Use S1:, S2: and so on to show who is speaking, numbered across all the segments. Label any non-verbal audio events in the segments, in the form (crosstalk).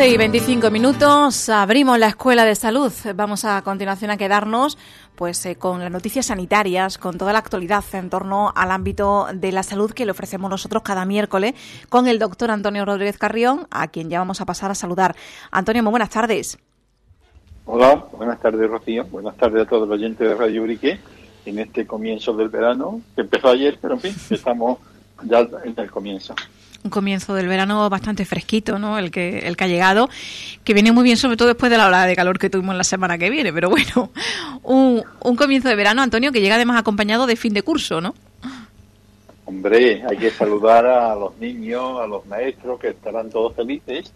S1: 11 y 25 minutos, abrimos la Escuela de Salud. Vamos a continuación a quedarnos pues eh, con las noticias sanitarias, con toda la actualidad en torno al ámbito de la salud que le ofrecemos nosotros cada miércoles con el doctor Antonio Rodríguez Carrión, a quien ya vamos a pasar a saludar. Antonio, muy buenas tardes.
S2: Hola, buenas tardes Rocío, buenas tardes a todos los oyentes de Radio Urique en este comienzo del verano, que empezó ayer, pero en fin, estamos ya en el comienzo
S1: un comienzo del verano bastante fresquito, ¿no? El que, el que ha llegado, que viene muy bien, sobre todo después de la ola de calor que tuvimos la semana que viene. Pero bueno, (laughs) un, un comienzo de verano, Antonio, que llega además acompañado de fin de curso, ¿no?
S2: Hombre, hay que saludar a los niños, a los maestros, que estarán todos felices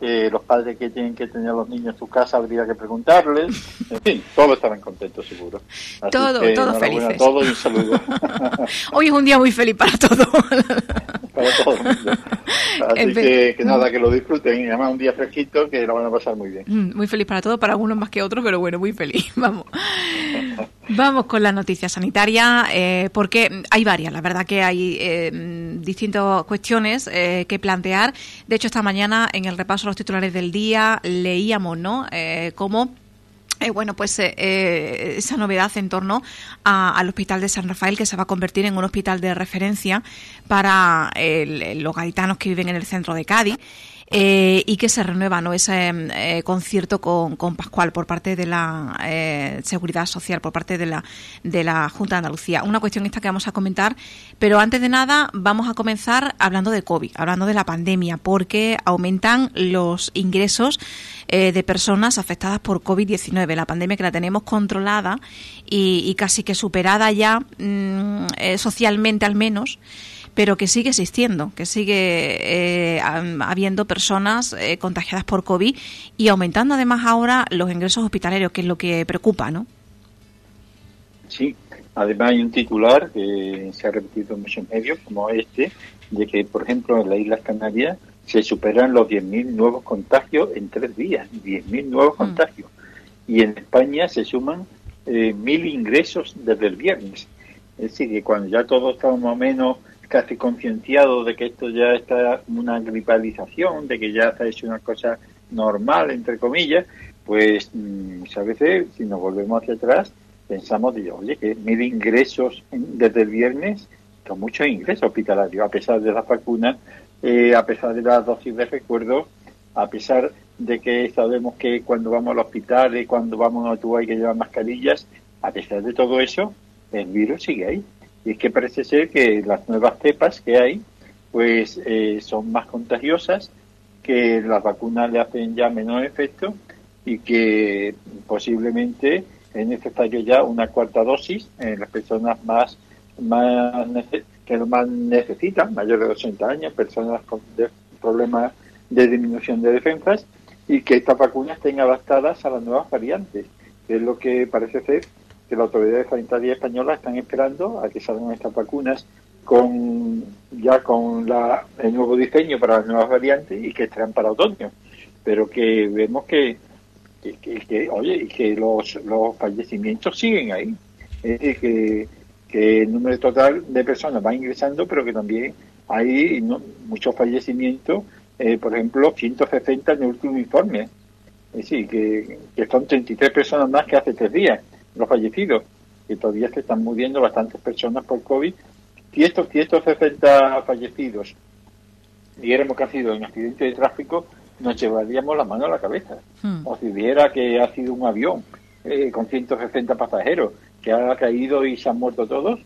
S2: eh, los padres que tienen que tener a los niños en su casa habría que preguntarles. (laughs) En fin, todos estarán contentos, seguro.
S1: todo, todos felices.
S2: A y un saludo. (laughs)
S1: Hoy es un día muy feliz para todos. (laughs)
S2: para todo Así que, nada, que lo disfruten. Y además un día fresquito que lo van a pasar muy bien.
S1: Mm, muy feliz para todos, para algunos más que otros, pero bueno, muy feliz. Vamos. Vamos con la noticia sanitaria, eh, porque hay varias, la verdad que hay eh, distintas cuestiones eh, que plantear. De hecho, esta mañana en el repaso de los titulares del día leíamos, ¿no? Eh, cómo eh, bueno, pues esa novedad en torno al Hospital de San Rafael, que se va a convertir en un hospital de referencia para los gaditanos que viven en el centro de Cádiz. Eh, y que se renueva ¿no? ese eh, concierto con, con, Pascual por parte de la eh, Seguridad Social, por parte de la, de la Junta de Andalucía. Una cuestión esta que vamos a comentar, pero antes de nada vamos a comenzar hablando de COVID, hablando de la pandemia, porque aumentan los ingresos de personas afectadas por COVID-19, la pandemia que la tenemos controlada y, casi que superada ya mm, socialmente al menos pero que sigue existiendo, que sigue eh, habiendo personas eh, contagiadas por COVID y aumentando además ahora los ingresos hospitalarios, que es lo que preocupa, ¿no?
S2: Sí, además hay un titular que se ha repetido en muchos medios, como este, de que, por ejemplo, en las Islas Canarias se superan los 10.000 nuevos contagios en tres días, 10.000 nuevos mm. contagios. Y en España se suman eh, 1.000 ingresos desde el viernes. Es decir, que cuando ya todos estamos más o menos casi concienciado de que esto ya está una gripalización, de que ya está hecho una cosa normal, entre comillas, pues mm, a veces, si nos volvemos hacia atrás, pensamos, de, oye, que mil ingresos desde el viernes, son muchos ingresos hospitalarios, a pesar de las vacunas, eh, a pesar de las dosis de recuerdo, a pesar de que sabemos que cuando vamos al hospital y cuando vamos a Atúa hay que llevar mascarillas, a pesar de todo eso, el virus sigue ahí. Y es que parece ser que las nuevas cepas que hay, pues eh, son más contagiosas, que las vacunas le hacen ya menos efecto y que posiblemente es necesario ya una cuarta dosis en las personas más, más que lo más necesitan, mayores de 80 años, personas con problemas de disminución de defensas y que estas vacunas estén adaptadas a las nuevas variantes, que es lo que parece ser que las autoridades sanitarias españolas están esperando a que salgan estas vacunas con ya con la, el nuevo diseño para las nuevas variantes y que estarán para otoño. Pero que vemos que, que, oye, y que los, los fallecimientos siguen ahí. Es decir, que, que el número total de personas va ingresando, pero que también hay muchos fallecimientos, eh, por ejemplo, 160 en el último informe. Es decir, que, que son 33 personas más que hace tres días los fallecidos, que todavía se están muriendo bastantes personas por COVID. Si estos 160 fallecidos diéramos que ha sido en accidente de tráfico, nos llevaríamos la mano a la cabeza. Hmm. O si viera que ha sido un avión eh, con 160 pasajeros que ha caído y se han muerto todos,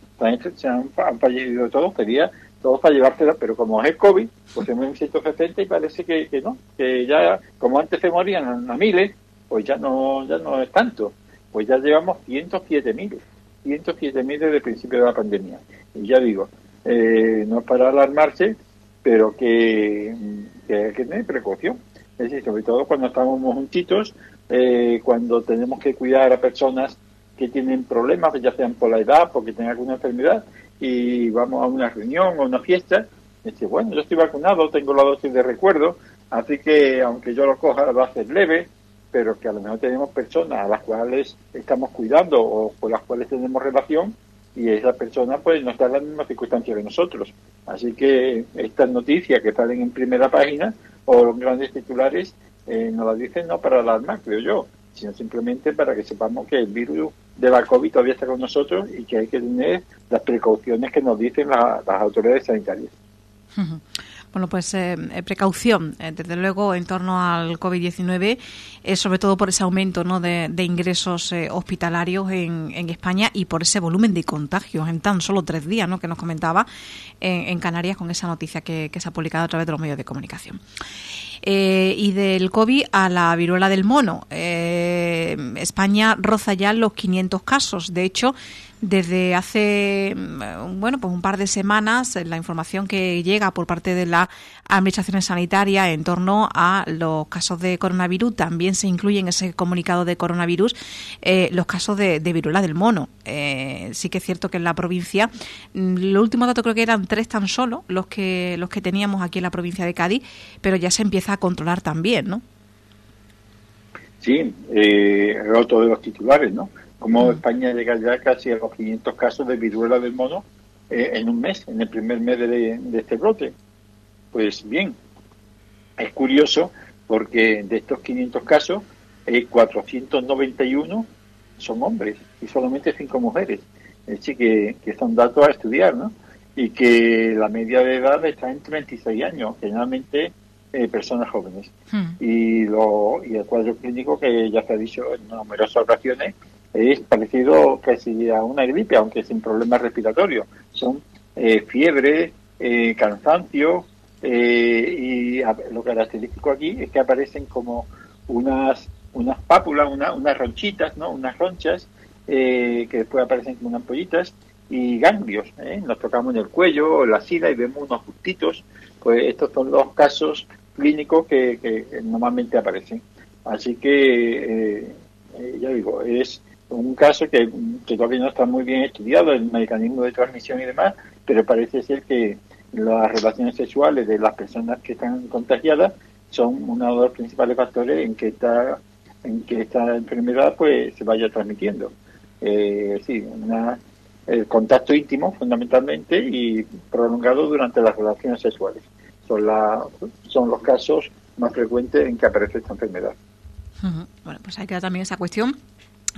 S2: se han, fallecido todos, sería todos para llevársela, pero como es el COVID, pues mueren 160 y parece que, que no, que ya, como antes se morían a miles, pues ya no, ya no es tanto pues ya llevamos 107.000, 107.000 desde el principio de la pandemia. Y ya digo, eh, no es para alarmarse, pero que, hay que tener precaución. Es decir, sobre todo cuando estamos juntitos, eh, cuando tenemos que cuidar a personas que tienen problemas, ya sean por la edad, porque tienen alguna enfermedad, y vamos a una reunión o una fiesta, dice, bueno, yo estoy vacunado, tengo la dosis de recuerdo, así que aunque yo lo coja va a ser leve, pero que a lo mejor tenemos personas a las cuales estamos cuidando o con las cuales tenemos relación y esas personas pues no están en las mismas circunstancias que nosotros. Así que estas noticias que salen en primera página o los grandes titulares eh, nos la dicen no para alarmar, creo yo, sino simplemente para que sepamos que el virus de la COVID todavía está con nosotros y que hay que tener las precauciones que nos dicen las autoridades sanitarias. (laughs)
S1: Bueno, pues eh, eh, precaución, eh, desde luego, en torno al COVID-19, sobre todo por ese aumento ¿no? de, ingresos hospitalarios en, en, España y por ese volumen de contagios en tan solo tres días, ¿no? que nos comentaba en, Canarias con esa noticia que, se ha publicado a través de los medios de comunicación. y del COVID a la viruela del mono. España roza ya los 500 casos. De hecho, desde hace mm, bueno pues un par de semanas la información que llega por parte de la administración sanitaria en torno a los casos de coronavirus también se incluye en ese comunicado de coronavirus eh, los casos de, viruela del mono. Eh, sí que es cierto que en la provincia mm, los últimos datos creo que eran tres tan solo los que los que teníamos aquí en la provincia de Cádiz pero ya se empieza a controlar también no
S2: sí eh, otro de los titulares no como España llega ya casi a los 500 casos de viruela del mono eh, en un mes, en el primer mes de, este brote. Pues bien, es curioso porque de estos 500 casos, 491 son hombres y solamente 5 mujeres. Es decir, que, que son datos a estudiar, ¿no? Y que la media de edad está en 36 años, generalmente eh, personas jóvenes. Hmm. Y, lo, y el cuadro clínico que ya se ha dicho en numerosas ocasiones es parecido casi a una gripe, aunque sin problemas respiratorios. Son eh, fiebre, eh, cansancio, eh, y lo característico aquí es que aparecen como unas unas pápulas, unas ronchitas, ¿no? unas ronchas, que después aparecen como unas pollitas, y ganglios. Nos tocamos en el cuello o la sida y vemos unos justitos. Pues estos son los casos clínicos que, que normalmente aparecen. Así que, ya digo, es un caso que, todavía no está muy bien estudiado, el mecanismo de transmisión y demás, pero parece ser que las relaciones sexuales de las personas que están contagiadas son uno de los principales factores en que esta, en que esta enfermedad pues se vaya transmitiendo. Eh, sí, el contacto íntimo fundamentalmente y prolongado durante las relaciones sexuales. Son, la, son los casos más frecuentes en que aparece esta enfermedad.
S1: Bueno, pues hay que dar también esa cuestión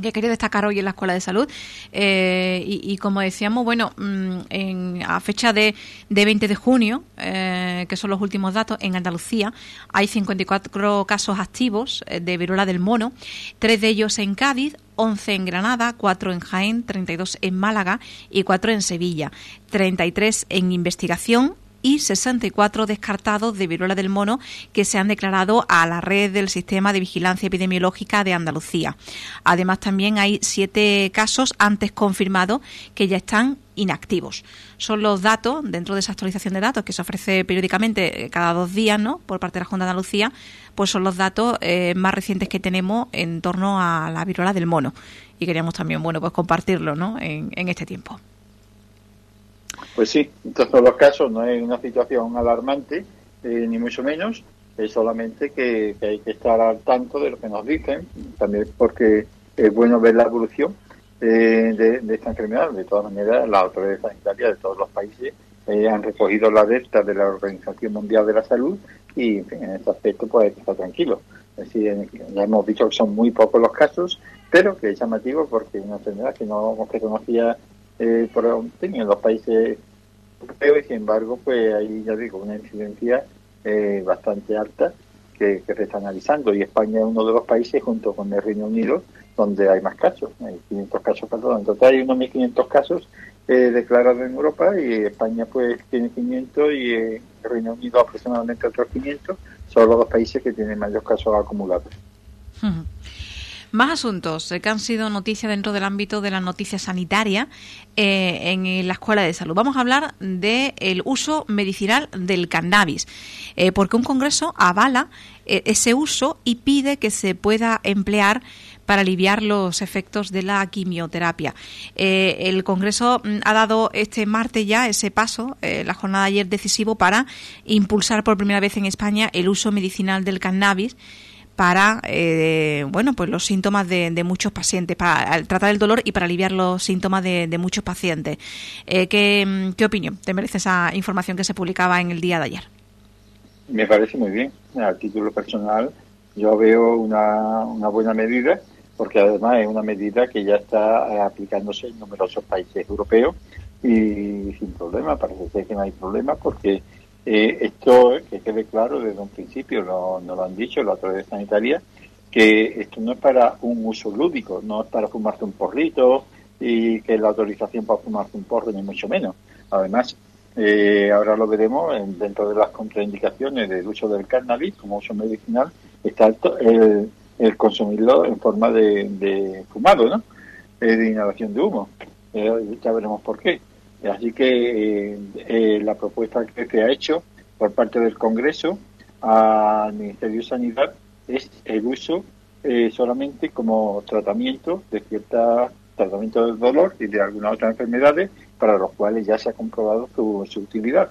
S1: que quería destacar hoy en la Escuela de Salud. Eh, y, como decíamos, bueno, mm, en, a fecha de, de 20 de junio, eh, que son los últimos datos, en Andalucía hay 54 casos activos eh, de viruela del mono, tres de ellos en Cádiz, 11 en Granada, 4 en Jaén, 32 en Málaga y 4 en Sevilla, 33 en investigación, y 64 descartados de viruela del mono que se han declarado a la red del Sistema de Vigilancia Epidemiológica de Andalucía. Además, también hay siete casos antes confirmados que ya están inactivos. Son los datos, dentro de esa actualización de datos que se ofrece periódicamente eh, cada dos días ¿no? por parte de la Junta de Andalucía, pues son los datos eh, más recientes que tenemos en torno a la viruela del mono. Y queríamos también bueno, pues compartirlo ¿no? en este tiempo.
S2: Pues sí, en todos los casos no es una situación alarmante, eh, ni mucho menos, es solamente que, hay que estar al tanto de lo que nos dicen, también porque es bueno ver la evolución eh, de, esta enfermedad. De todas maneras, las autoridades sanitarias de todos los países eh, han recogido la alerta de la Organización Mundial de la Salud y en, este aspecto pues estar tranquilo. Es decir, ya hemos dicho que son muy pocos los casos, pero que es llamativo porque es una enfermedad que no que conocía eh, por, en los países europeos y sin embargo pues hay ya digo una incidencia eh, bastante alta que, se está analizando. Y España es uno de los países junto con el Reino Unido donde hay más casos, hay 500 casos, perdón, en total hay unos 1.500 casos eh, declarados en Europa y España pues tiene 500 y el Reino Unido aproximadamente otros 500, son los dos países que tienen mayores casos acumulados.
S1: Más asuntos que han sido noticia dentro del ámbito de la noticia sanitaria eh, en la Escuela de Salud. Vamos a hablar del uso medicinal del cannabis, eh, porque un congreso avala eh, ese uso y pide que se pueda emplear para aliviar los efectos de la quimioterapia. el Congreso mm, ha dado este martes ya ese paso, la jornada de ayer decisivo, para impulsar por primera vez en España el uso medicinal del cannabis para eh, bueno pues los síntomas de, muchos pacientes para tratar el dolor y para aliviar los síntomas de, muchos pacientes. Eh, ¿qué, ¿qué, opinión te merece esa información que se publicaba en el día de ayer
S2: me parece muy bien. A título personal yo veo una, una buena medida porque además es una medida que ya está aplicándose en numerosos países europeos y sin problema, parece que no hay problema porque eh, esto, que quede claro desde un principio, no, lo han dicho la autoridad sanitaria, que esto no es para un uso lúdico, no es para fumarse un porrito y que la autorización para fumarse un porro ni mucho menos. Además, eh, ahora lo veremos dentro de las contraindicaciones del uso del cannabis como uso medicinal, está el, el consumirlo en forma de, fumado, ¿no? Eh, de inhalación de humo. Eh, ya veremos por qué. Así que eh, la propuesta que se ha hecho por parte del Congreso al Ministerio de Sanidad es el uso solamente como tratamiento de cierta tratamiento del dolor y de algunas otras enfermedades para los cuales ya se ha comprobado su, su utilidad.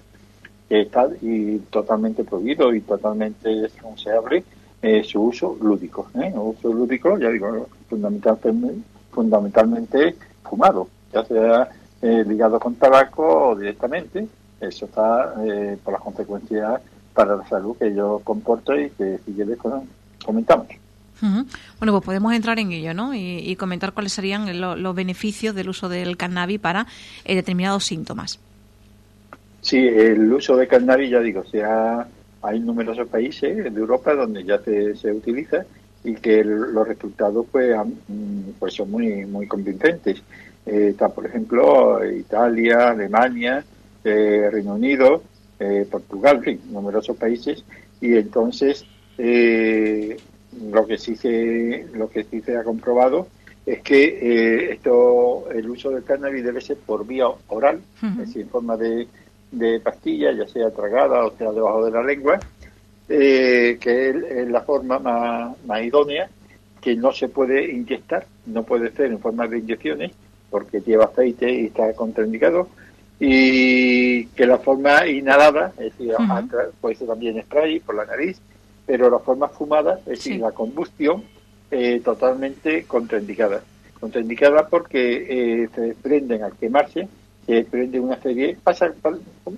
S2: Está y totalmente prohibido y totalmente desconseable eh, su uso lúdico. ¿eh? uso lúdico, ya digo, fundamentalmente, fundamentalmente fumado, ya sea eh, ligado con tabaco o directamente. Eso está eh, por las consecuencias para la salud que yo comporto y que si quieres comentamos.
S1: Bueno, pues podemos entrar en ello, ¿no? Y, comentar cuáles serían los beneficios del uso del cannabis para determinados síntomas.
S2: Sí, el uso de cannabis, ya digo, se ha hay numerosos países de Europa donde ya se, utiliza y que los resultados pues, mm, pues son muy muy convincentes. Eh, está, por ejemplo, Italia, Alemania, eh, Reino Unido, eh, Portugal, en fin, numerosos países. Y entonces, lo que sí se lo que sí se ha comprobado es que esto el uso del cannabis debe ser por vía oral, es decir, en forma de de pastilla, ya sea tragada o sea debajo de la lengua, eh, que es, la forma más, idónea, que no se puede inyectar, no puede ser en forma de inyecciones, porque lleva aceite y está contraindicado, y que la forma inhalada, es decir, puede ser también spray por la nariz, pero la forma fumada, es decir, la combustión, eh, totalmente contraindicada. Contraindicada porque eh, se prenden al quemarse se prende una serie, pasa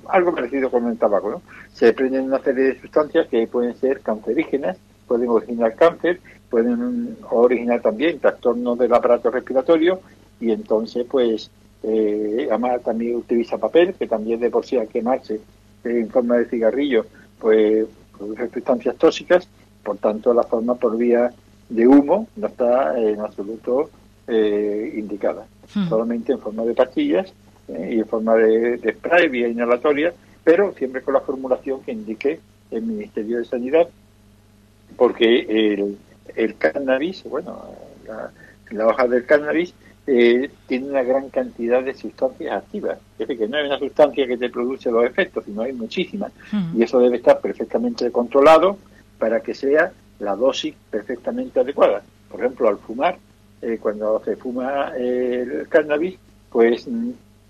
S2: algo parecido con el tabaco, ¿no? Se prenden una serie de sustancias que pueden ser cancerígenas, pueden originar cáncer, pueden originar también trastornos del aparato respiratorio y entonces pues eh, además también utiliza papel, que también de por sí al quemarse en forma de cigarrillo pues produce sustancias tóxicas, por tanto la forma por vía de humo no está en absoluto eh, indicada, hmm. solamente en forma de pastillas y en forma de, spray vía inhalatoria, pero siempre con la formulación que indique el Ministerio de Sanidad, porque el, el cannabis, bueno, la, hoja del cannabis eh, tiene una gran cantidad de sustancias activas. Es decir, que no es una sustancia que te produce los efectos, sino hay muchísimas. Hmm. Y eso debe estar perfectamente controlado para que sea la dosis perfectamente adecuada. Por ejemplo, al fumar, eh, cuando se fuma el cannabis, pues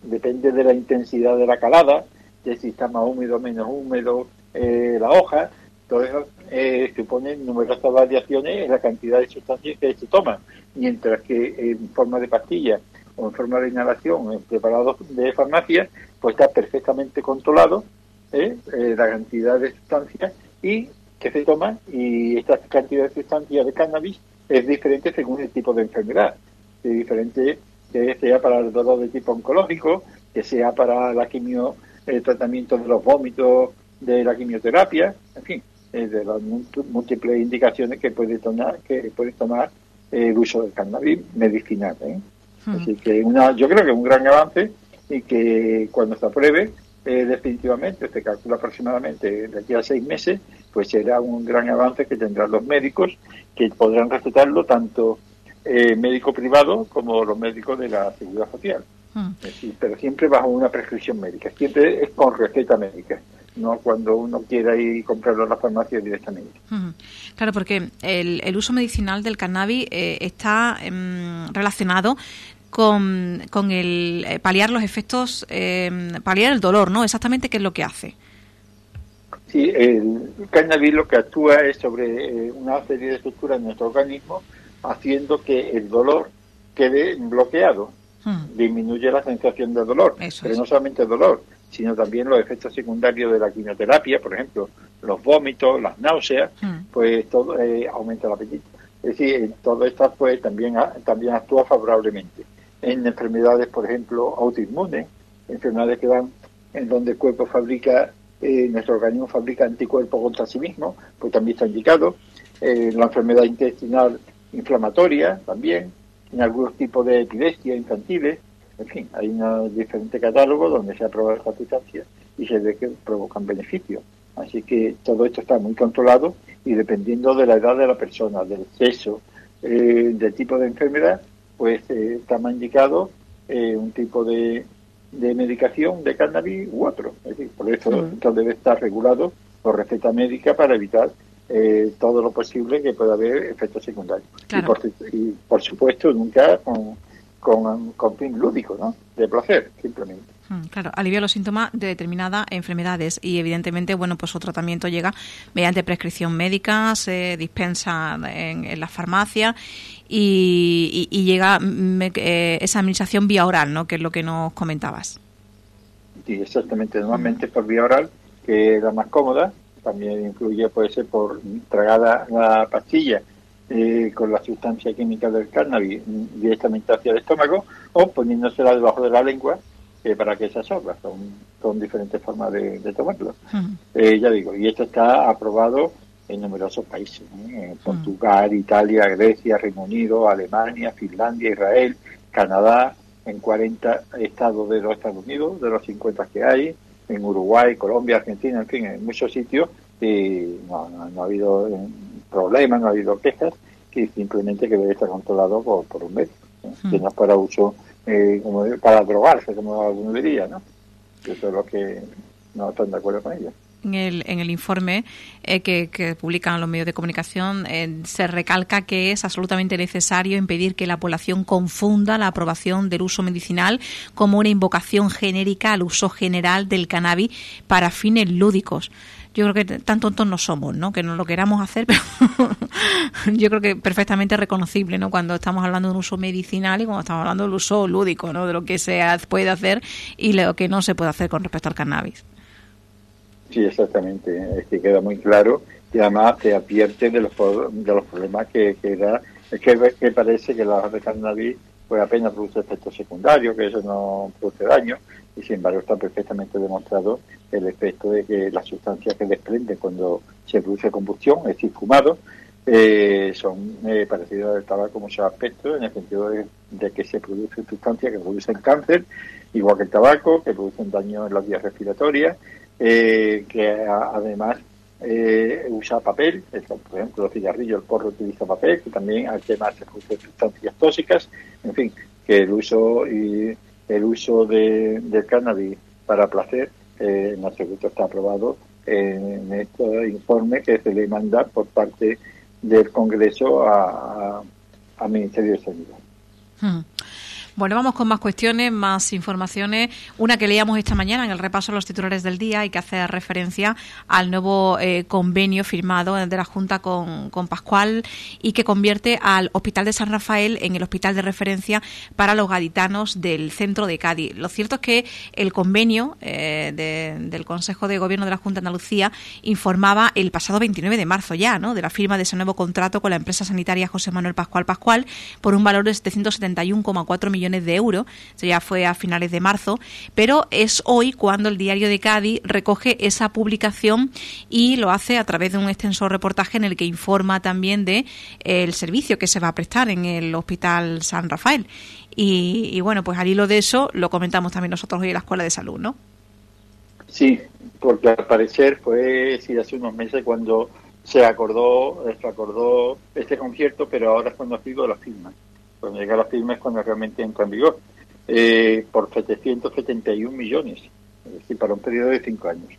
S2: depende de la intensidad de la calada, de si está más húmedo o menos húmedo eh, la hoja, todo eso eh, supone numerosas variaciones en la cantidad de sustancias que se toman, mientras que en forma de pastilla o en forma de inhalación en preparados de farmacia, pues está perfectamente controlado ¿eh? eh, la cantidad de sustancias y que se toma y esta cantidad de sustancias de cannabis es diferente según el tipo de enfermedad, es diferente que sea para el dolor de tipo oncológico, que sea para la quimio, el tratamiento de los vómitos, de la quimioterapia, en fin, eh, de las múltiples indicaciones que puede tomar, que puede tomar el uso del cannabis medicinal. ¿eh? Hmm. Así que una, yo creo que es un gran avance y que cuando se apruebe eh, definitivamente, se calcula aproximadamente de aquí a seis meses, pues será un gran avance que tendrán los médicos que podrán recetarlo tanto eh, médico privado como los médicos de la seguridad social. Hmm. pero siempre bajo una prescripción médica, siempre es con receta médica no cuando uno quiera ir y comprarlo en la farmacia directamente.
S1: Claro, porque el, uso medicinal del cannabis eh, está em, relacionado con, con el eh, paliar los efectos, em, paliar el dolor, ¿no? Exactamente qué es lo que hace.
S2: Sí, el cannabis lo que actúa es sobre una serie de estructuras en nuestro organismo haciendo que el dolor quede bloqueado. Hmm. Disminuye la sensación de dolor, pero no solamente el dolor, sino también los efectos secundarios de la quimioterapia, por ejemplo, los vómitos, las náuseas, mm. pues todo eh, aumenta el apetito. Es decir, todo esto pues también, también actúa favorablemente. En enfermedades, por ejemplo, autoinmunes, enfermedades que van en donde el cuerpo fabrica, eh, nuestro organismo fabrica anticuerpos contra sí mismo, pues también está indicado. Eh, la enfermedad intestinal inflamatoria también, en algunos tipos de epilepsia infantiles, en fin, hay un diferente catálogo donde se probado esta sustancia y se ve que provocan beneficios. Así que todo esto está muy controlado y dependiendo de la edad de la persona, del sexo, eh, del tipo de enfermedad, pues eh, está más indicado eh, un tipo de, de medicación de cannabis u otro. Es decir, por eso mm. debe estar regulado por receta médica para evitar eh, todo lo posible que pueda haber efectos secundarios. Y, por, y, por, supuesto, nunca con, con, con fin lúdico, ¿no? De placer, simplemente.
S1: Mm, claro, alivia los síntomas de determinadas enfermedades y evidentemente, bueno, pues su tratamiento llega mediante prescripción médica, se dispensa en, en las farmacias y, llega mm, eh, esa administración vía oral, ¿no? Que es lo que nos comentabas.
S2: Sí, exactamente. Normalmente por vía oral, que es la más cómoda. También incluye, puede ser por tragada la pastilla eh, con la sustancia química del cannabis directamente hacia el estómago o poniéndosela debajo de la lengua eh, para que se absorba. Son, son diferentes formas de, tomarlo. ya digo, y esto está aprobado en numerosos países, en Portugal, Italia, Grecia, Reino Unido, Alemania, Finlandia, Israel, Canadá, en 40 estados de los Estados Unidos, de los 50 que hay, en Uruguay, Colombia, Argentina, en fin, en muchos sitios y no, ha habido eh, problemas, no ha habido quejas, que simplemente que debe estar controlado por, un médico, que no es para uso, eh, como para drogarse, como algunos dirían, ¿no? Eso es lo que no están de acuerdo con ellos.
S1: En el, en el informe eh, que, publican los medios de comunicación eh, se recalca que es absolutamente necesario impedir que la población confunda la aprobación del uso medicinal como una invocación genérica al uso general del cannabis para fines lúdicos yo creo que tan tontos no somos, ¿no? Que no lo queramos hacer, (laughs) pero yo creo que perfectamente reconocible, ¿no? Cuando estamos hablando de un uso medicinal y cuando estamos hablando del uso lúdico, ¿no? De lo que se puede hacer y lo que no se puede hacer con respecto al cannabis.
S2: Sí, exactamente. Es que queda muy claro y además te advierte de los, de los problemas que, que da. Es que, parece que la de cannabis pues apenas produce efectos secundarios, que eso no produce daño, y sin embargo está perfectamente demostrado el efecto de que las sustancias que desprende cuando se produce combustión, es decir, fumado, eh, son eh, parecidas al tabaco en muchos aspectos, en el sentido de, que se producen sustancias que producen cáncer, igual que el tabaco, que producen daño en las vías respiratorias, eh, que además eh, usa papel, por ejemplo, los cigarrillos, el porro utiliza papel, que también además se producen sustancias tóxicas, en fin, que el uso y el uso de, del cannabis para placer eh, en absoluto está aprobado en este informe que se le manda por parte del Congreso al Ministerio de Sanidad.
S1: Hmm. Bueno, vamos con más cuestiones, más informaciones. Una que leíamos esta mañana en el repaso de los titulares del día y que hace referencia al nuevo eh, convenio firmado de la Junta con, Pascual y que convierte al Hospital de San Rafael en el hospital de referencia para los gaditanos del centro de Cádiz. Lo cierto es que el convenio eh, del Consejo de Gobierno de la Junta de Andalucía informaba el pasado 29 de marzo ya, ¿no? De la firma de ese nuevo contrato con la empresa sanitaria José Manuel Pascual Pascual por un valor de 771,4 millones de euros, eso ya fue a finales de marzo, pero es hoy cuando el diario de Cádiz recoge esa publicación y lo hace a través de un extenso reportaje en el que informa también de eh, el servicio que se va a prestar en el Hospital San Rafael. Y, bueno, pues al hilo de eso lo comentamos también nosotros hoy en la Escuela de Salud, ¿no?
S2: Sí, porque al parecer fue sí, hace unos meses cuando se acordó, se acordó este concierto, pero ahora es cuando ha sido la firma cuando llega la firma es cuando realmente entra en vigor, eh, por 771 millones, es decir, para un periodo de cinco años.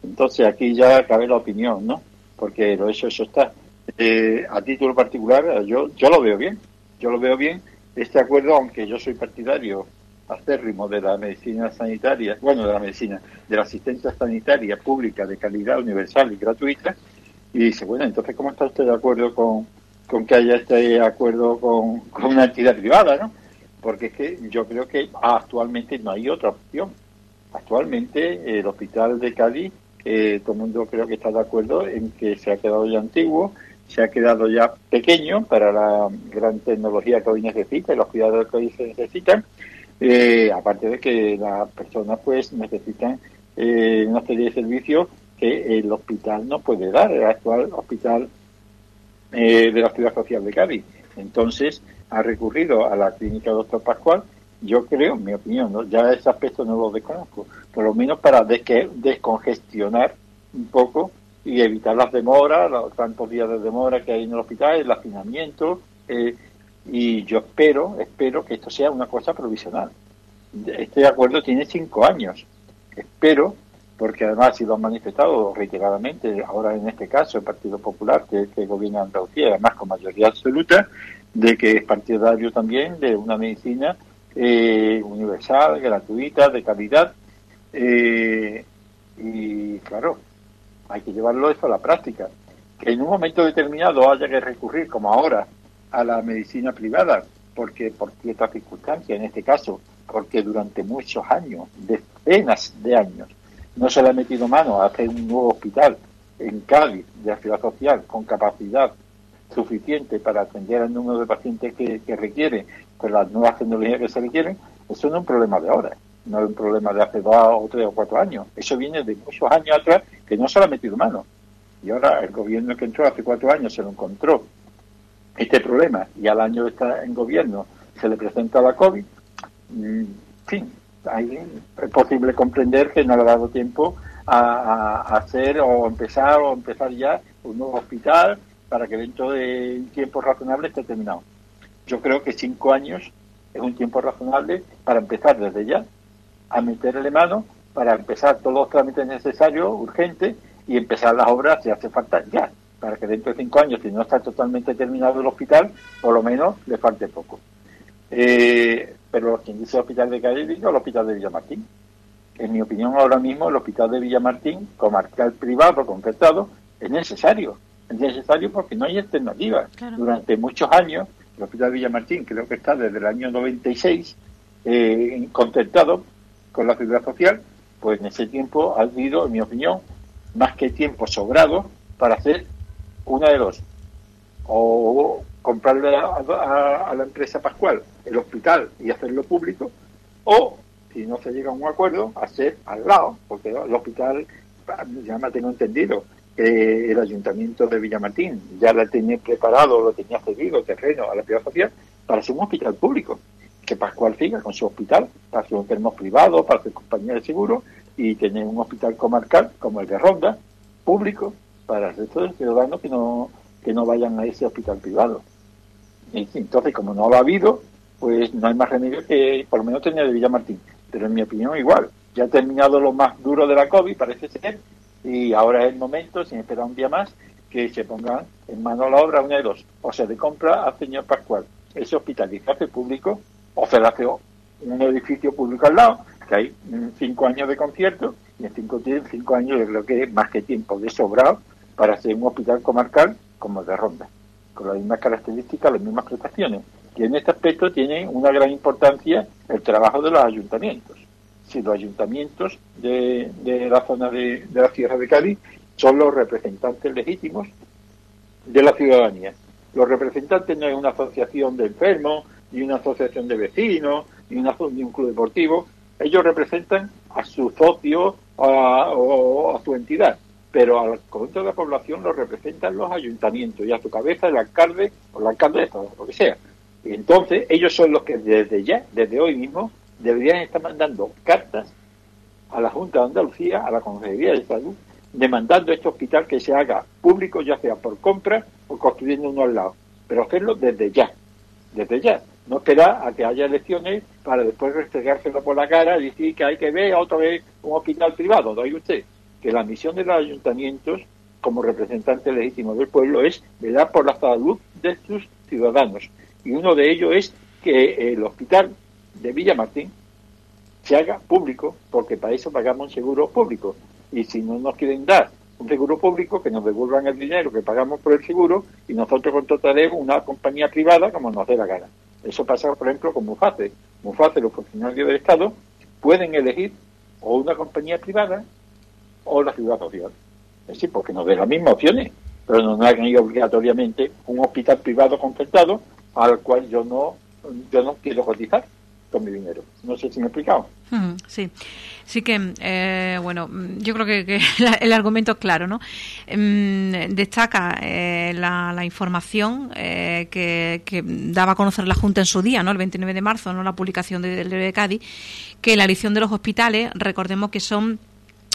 S2: Entonces aquí ya cabe la opinión, ¿no? Porque lo eso, eso está. Eh, a título particular, yo, yo lo veo bien, yo lo veo bien. Este acuerdo, aunque yo soy partidario acérrimo de la medicina sanitaria, bueno, de la medicina, de la asistencia sanitaria pública de calidad universal y gratuita, y dice, bueno, entonces, ¿cómo está usted de acuerdo con, con que haya este acuerdo con, una entidad privada, ¿no? Porque es que yo creo que actualmente no hay otra opción. Actualmente el hospital de Cádiz eh, todo el mundo creo que está de acuerdo en que se ha quedado ya antiguo, se ha quedado ya pequeño para la gran tecnología que hoy necesita y los cuidados que hoy se necesitan, eh, aparte de que las personas pues necesitan eh, una serie de servicios que el hospital no puede dar, el actual hospital eh, de la Ciudad Social de Cádiz. Entonces, ha recurrido a la clínica Doctor Pascual, yo creo, en mi opinión, ya ese aspecto no lo desconozco, por lo menos para descongestionar un poco y evitar las demoras, los tantos días de demora que hay en el hospital, el hacinamiento, eh, y yo espero, espero que esto sea una cosa provisional. Este acuerdo tiene cinco años. Espero porque además si lo han manifestado reiteradamente, ahora en este caso el Partido Popular, que, que gobierna Andalucía, además con mayoría absoluta, de que es partidario también de una medicina eh, universal, gratuita, de calidad. Eh, y claro, hay que llevarlo eso a la práctica. Que en un momento determinado haya que recurrir, como ahora, a la medicina privada, porque por ciertas circunstancias, en este caso, porque durante muchos años, decenas de años, no se le ha metido mano a hacer un nuevo hospital en Cádiz de ciudad social con capacidad suficiente para atender al número de pacientes que, requiere con las nuevas tecnologías que se requieren, eso no es un problema de ahora, no es un problema de hace dos o tres o cuatro años. Eso viene de muchos años atrás que no se le ha metido mano. Y ahora el gobierno que entró hace cuatro años se lo encontró este problema y al año estar en gobierno se le presenta la COVID. Mm, fin, ahí es posible comprender que no le ha dado tiempo a, hacer o empezar o empezar ya un nuevo hospital para que dentro de un tiempo razonable esté terminado. Yo creo que cinco años es un tiempo razonable para empezar desde ya a meterle mano para empezar todos los trámites necesarios, urgentes, y empezar las obras si hace falta ya, para que dentro de cinco años, si no está totalmente terminado el hospital, por lo menos le falte poco. Eh, pero quien dice hospital de Cádiz dice el hospital de Villamartín. En mi opinión, ahora mismo el hospital de Villamartín, comarcal privado, concertado, es necesario. Es necesario porque no hay alternativa. Durante muchos años, el hospital de Villamartín, creo que está desde el año 96, eh, concertado con la ciudad social, pues en ese tiempo ha habido, en mi opinión, más que tiempo sobrado para hacer una de dos. O comprarle a, la empresa Pascual el hospital y hacerlo público, o, si no se llega a un acuerdo, hacer al lado, porque el hospital, ya me tengo entendido, el ayuntamiento de Villamartín ya la tenía preparado, lo tenía cedido, terreno a la ciudad social, para hacer un hospital público. Que Pascual siga con su hospital, para sus enfermos privados, para sus compañías de seguro, y tener un hospital comarcal como el de Ronda, público, para el resto de ciudadanos que no, que no vayan a ese hospital privado. Entonces, como no lo ha habido, pues no hay más remedio que por lo menos tener de Villamartín. Pero en mi opinión, igual. Ya ha terminado lo más duro de la COVID, parece ser, y ahora es el momento, sin esperar un día más, que se ponga en mano la obra una de dos. O se le compra al señor Pascual ese hospital y se hace público, o se le hace un edificio público al lado, que hay cinco años de concierto, y en cinco, cinco años yo creo que es más que tiempo de sobrado para hacer un hospital comarcal como el de Ronda con las mismas características, las mismas prestaciones. Y en este aspecto tiene una gran importancia el trabajo de los ayuntamientos. Si los ayuntamientos de, la zona de, la Sierra de Cádiz son los representantes legítimos de la ciudadanía. Los representantes no es una asociación de enfermos, ni una asociación de vecinos, ni, una, un club deportivo. Ellos representan a su socio o a su entidad pero al conjunto de la población lo representan los ayuntamientos y a su cabeza el alcalde o la alcaldesa o lo que sea. Y entonces ellos son los que desde ya, desde hoy mismo, deberían estar mandando cartas a la Junta de Andalucía, a la Consejería de Salud, demandando este hospital que se haga público, ya sea por compra o construyendo uno al lado, pero hacerlo desde ya, desde ya. No esperar a que haya elecciones para después restregárselo por la cara y decir que hay que ver otra vez un hospital privado, ¿no hay usted? que la misión de los ayuntamientos como representantes legítimos del pueblo es velar por la salud de sus ciudadanos. Y uno de ellos es que el hospital de Villamartín se haga público, porque para eso pagamos un seguro público. Y si no nos quieren dar un seguro público, que nos devuelvan el dinero que pagamos por el seguro y nosotros contrataremos una compañía privada como nos dé la gana. Eso pasa, por ejemplo, con Muface. Muface, los funcionarios del Estado, pueden elegir o una compañía privada o la ciudad social. Es decir, porque nos dé las mismas opciones, pero no nos hagan ir obligatoriamente un hospital privado concertado al cual yo no, yo no quiero cotizar con mi dinero. No sé si me he explicado.
S1: Sí, sí que, eh, bueno, yo creo que, (laughs) el argumento es claro, ¿no? Mm, destaca eh, la, información eh, que, daba a conocer la Junta en su día, ¿no? El 29 de marzo, ¿no? La publicación del de, de Cádiz, que la elección de los hospitales, recordemos que son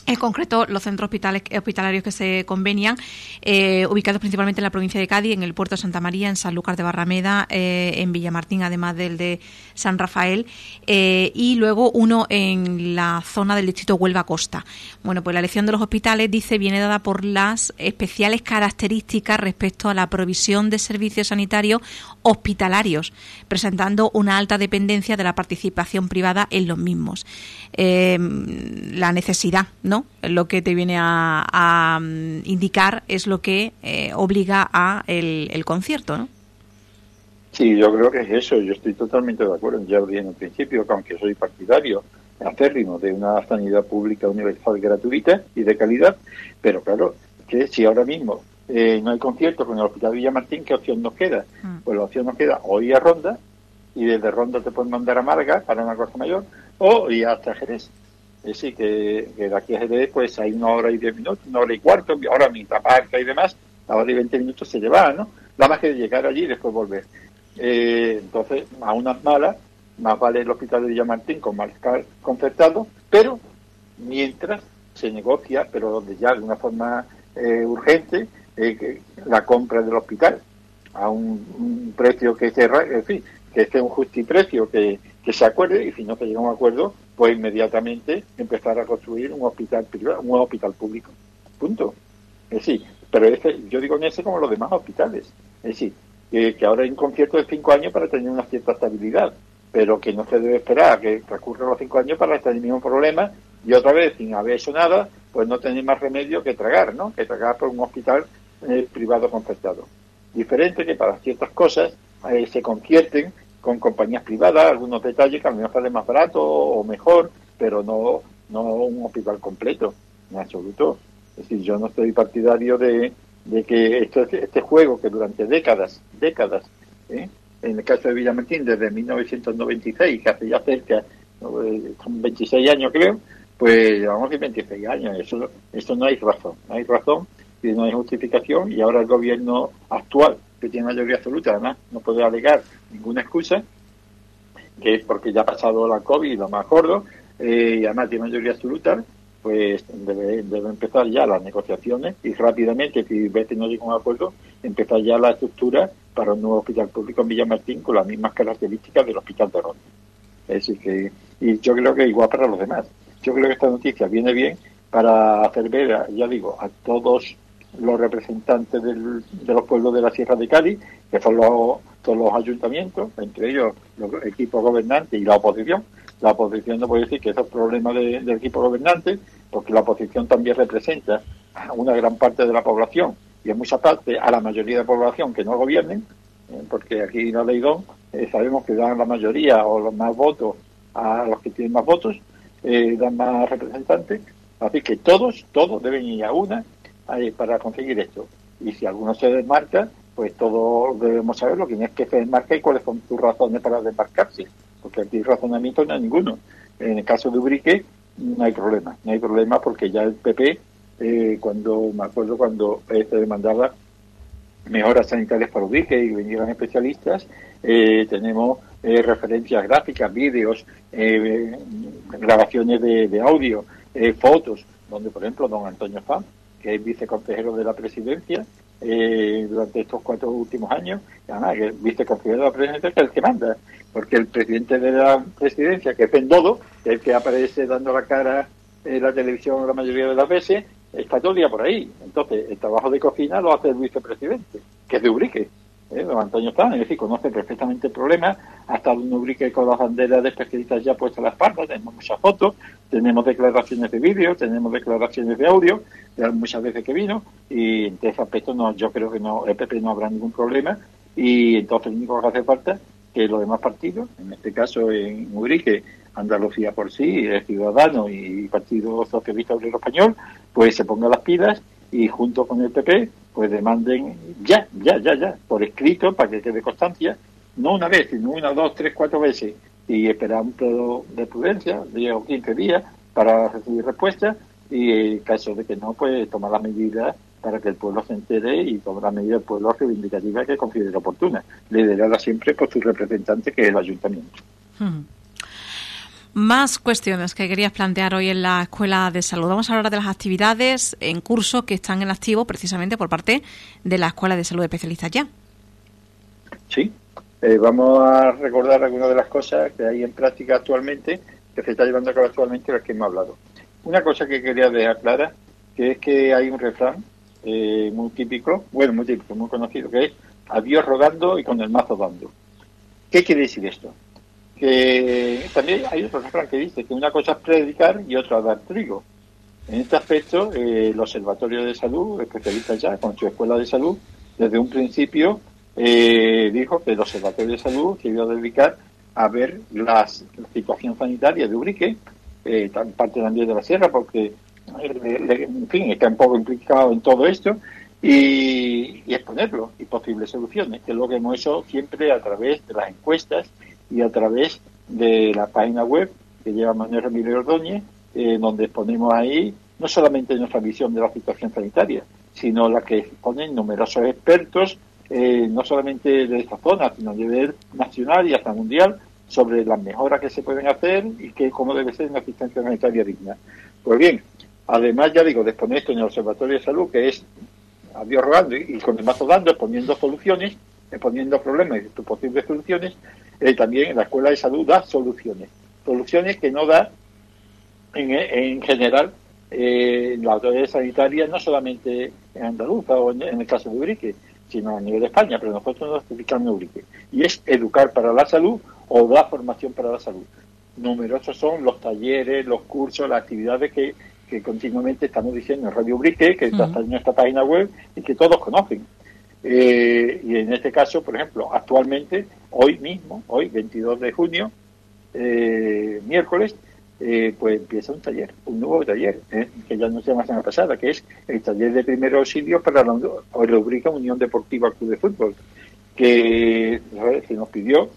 S1: en concreto, los centros hospitales, hospitalarios que se convenian, eh, ubicados principalmente en la provincia de Cádiz, en el puerto de Santa María, en San Lucas de Barrameda, eh, en Villamartín, además del de San Rafael, eh, y luego uno en la zona del distrito Huelva Costa. Bueno, pues la elección de los hospitales, dice, viene dada por las especiales características respecto a la provisión de servicios sanitarios hospitalarios, presentando una alta dependencia de la participación privada en los mismos. la necesidad, ¿no? Lo que te viene a, mm, indicar es lo que eh, obliga a el, concierto, ¿no?
S2: Sí, yo creo que es eso. Yo estoy totalmente de acuerdo. Ya lo dije en el principio que aunque soy partidario acérrimo de una sanidad pública universal gratuita y de calidad, pero claro, que si ahora mismo eh, no hay concierto con el Hospital Villamartín, ¿qué opción nos queda? Mm. Pues la opción nos queda o ir a Ronda, y desde Ronda te pueden mandar a Málaga para una cosa mayor, o ir hasta Jerez. Es decir, que, de aquí a Jerez pues hay una hora y diez minutos, una hora y cuarto, ahora mientras parca y demás, a hora y veinte minutos se lleva, ¿no? Nada más que llegar allí y después volver. Eh, entonces, a unas malas, más vale el hospital de Villamartín con marcar concertado, pero mientras se negocia, pero donde ya de una forma eh, urgente, eh, la compra del hospital a un, precio que esté, en fin, que esté un justiprecio, que, que se acuerde, y si no se llega a un acuerdo, pues inmediatamente empezar a construir un hospital privado, un hospital público. Punto. Es decir, pero ese, yo digo en ese como los demás hospitales. Es decir, que, ahora hay un concierto de cinco años para tener una cierta estabilidad, pero que no se debe esperar a que transcurran los cinco años para tener el mismo problema y otra vez, sin haber hecho nada, pues no tener más remedio que tragar, ¿no? Que tragar por un hospital eh, privado concertado. Diferente que para ciertas cosas eh, se concierten con compañías privadas, algunos detalles que a lo mejor sale más barato o mejor, pero no, no un hospital completo, en absoluto. Es decir, yo no estoy partidario de, de que esto, este juego que durante décadas, décadas, ¿eh? en el caso de Villamartín desde 1996, que hace ya cerca, son 26 años creo, pues llevamos 26 años, eso, eso no hay razón, no hay razón y no hay justificación y ahora el gobierno actual que tiene mayoría absoluta, además no puede alegar ninguna excusa, que es porque ya ha pasado la COVID, lo más gordo, eh, y además tiene mayoría absoluta, pues debe, empezar ya las negociaciones y rápidamente, si ves no llega a un acuerdo, empezar ya la estructura para un nuevo hospital público en Villamartín con las mismas características del hospital de Ronda. Es decir, que, y yo creo que igual para los demás. Yo creo que esta noticia viene bien para hacer ver, ya digo, a todos los representantes del, de los pueblos de la Sierra de Cádiz, que son los, todos los ayuntamientos, entre ellos los equipos gobernantes y la oposición. La oposición no puede decir que esos problemas del equipo gobernante, porque la oposición también representa a una gran parte de la población y en muchas partes a la mayoría de la población que no gobiernen, eh, porque aquí la ley eh, sabemos que dan la mayoría o los más votos a los que tienen más votos, eh, dan más representantes. Así que todos, todos deben ir a una para conseguir esto. Y si alguno se desmarca, pues todos debemos saberlo, quién es que se desmarca y cuáles son sus razones para desmarcarse, porque aquí razonamiento no hay ninguno. En el caso de Ubrique no hay problema, no hay problema porque ya el PP, eh, cuando me acuerdo cuando se demandaba mejoras sanitarias para Ubrique y vinieron especialistas, eh, tenemos eh, referencias gráficas, vídeos, grabaciones de, de audio, fotos, donde por ejemplo don Antonio Fam que es viceconsejero de la presidencia eh, durante estos cuatro últimos años, además que el viceconsejero de la presidencia es el que manda, porque el presidente de la presidencia, que es Pendodo, el que aparece dando la cara en la televisión la mayoría de las veces, está todo el día por ahí. Entonces, el trabajo de cocina lo hace el vicepresidente, que es de Ubrique. ¿Eh? don Antonio es decir, conoce perfectamente el problema, hasta un Ubrique con las banderas de especialistas ya puestas a la espalda, tenemos muchas fotos, tenemos declaraciones de vídeo, tenemos declaraciones de audio, muchas veces que vino, y en ese aspecto no, yo creo que no, el PP no habrá ningún problema, y entonces lo único que hace falta que los demás partidos, en este caso en Urique, Andalucía por sí, el Ciudadano y Partido Socialista Obrero Español, pues se pongan las pilas y junto con el PP, pues demanden ya, ya, ya, ya, por escrito, para que quede constancia, no una vez, sino una, dos, tres, cuatro veces, y esperar un periodo de prudencia, 10 o 15 días, para recibir respuesta, y en caso de que no, pues tomar las medidas para que el pueblo se entere y tomar las medidas del pueblo reivindicativas que considere oportunas, liderada siempre por su representante, que es el ayuntamiento.
S1: Más cuestiones que querías plantear hoy en la Escuela de Salud. Vamos a hablar de las actividades en curso que están en activo precisamente por parte de la Escuela de Salud Especialistas ya.
S2: Sí, eh, vamos a recordar algunas de las cosas que hay en práctica actualmente, que se está llevando a cabo actualmente, de las que hemos hablado. Una cosa que quería dejar clara, que es que hay un refrán eh, muy típico, bueno, muy típico, muy conocido, que es adiós rodando y con el mazo dando. ¿Qué quiere decir esto? Que también hay otro refrán que dice que una cosa es predicar y otra dar trigo. En este aspecto, eh, el Observatorio de Salud, especialista ya con su escuela de salud, desde un principio eh, dijo que el Observatorio de Salud se iba a dedicar a ver la situación sanitaria de Ubrique, eh, parte también de la sierra, porque en fin, está un poco implicado en todo esto y, exponerlo y posibles soluciones, que es lo que hemos hecho siempre a través de las encuestas y a través de la página web que lleva Manuel Ramírez Ordóñez, eh, donde exponemos ahí no solamente nuestra visión de la situación sanitaria, sino la que exponen numerosos expertos, eh, no solamente de esta zona, sino a nivel nacional y hasta mundial, sobre las mejoras que se pueden hacer y que cómo debe ser una asistencia sanitaria digna. Pues bien, Además, ya digo, de exponer esto en el Observatorio de Salud, que es a Dios rogando y, con el mazo dando, exponiendo soluciones, exponiendo problemas y posibles soluciones, eh, también en la Escuela de Salud da soluciones. Soluciones que no da en, general eh, la autoridad sanitaria, no solamente en Andaluza o en, el caso de Urique, sino a nivel de España, pero nosotros nos explicamos en Urique. Y es educar para la salud o dar formación para la salud. Numerosos son los talleres, los cursos, las actividades que que continuamente estamos diciendo en Radio Brique, que está en nuestra página web y que todos conocen. Eh, y en este caso, por ejemplo, actualmente, hoy mismo, hoy 22 de junio, eh, miércoles, eh, pues empieza un taller, un nuevo taller, que ya no se llama semana pasada, que es el taller de primer auxilio para la rubrica Unión Deportiva Club de Fútbol, que se nos pidió,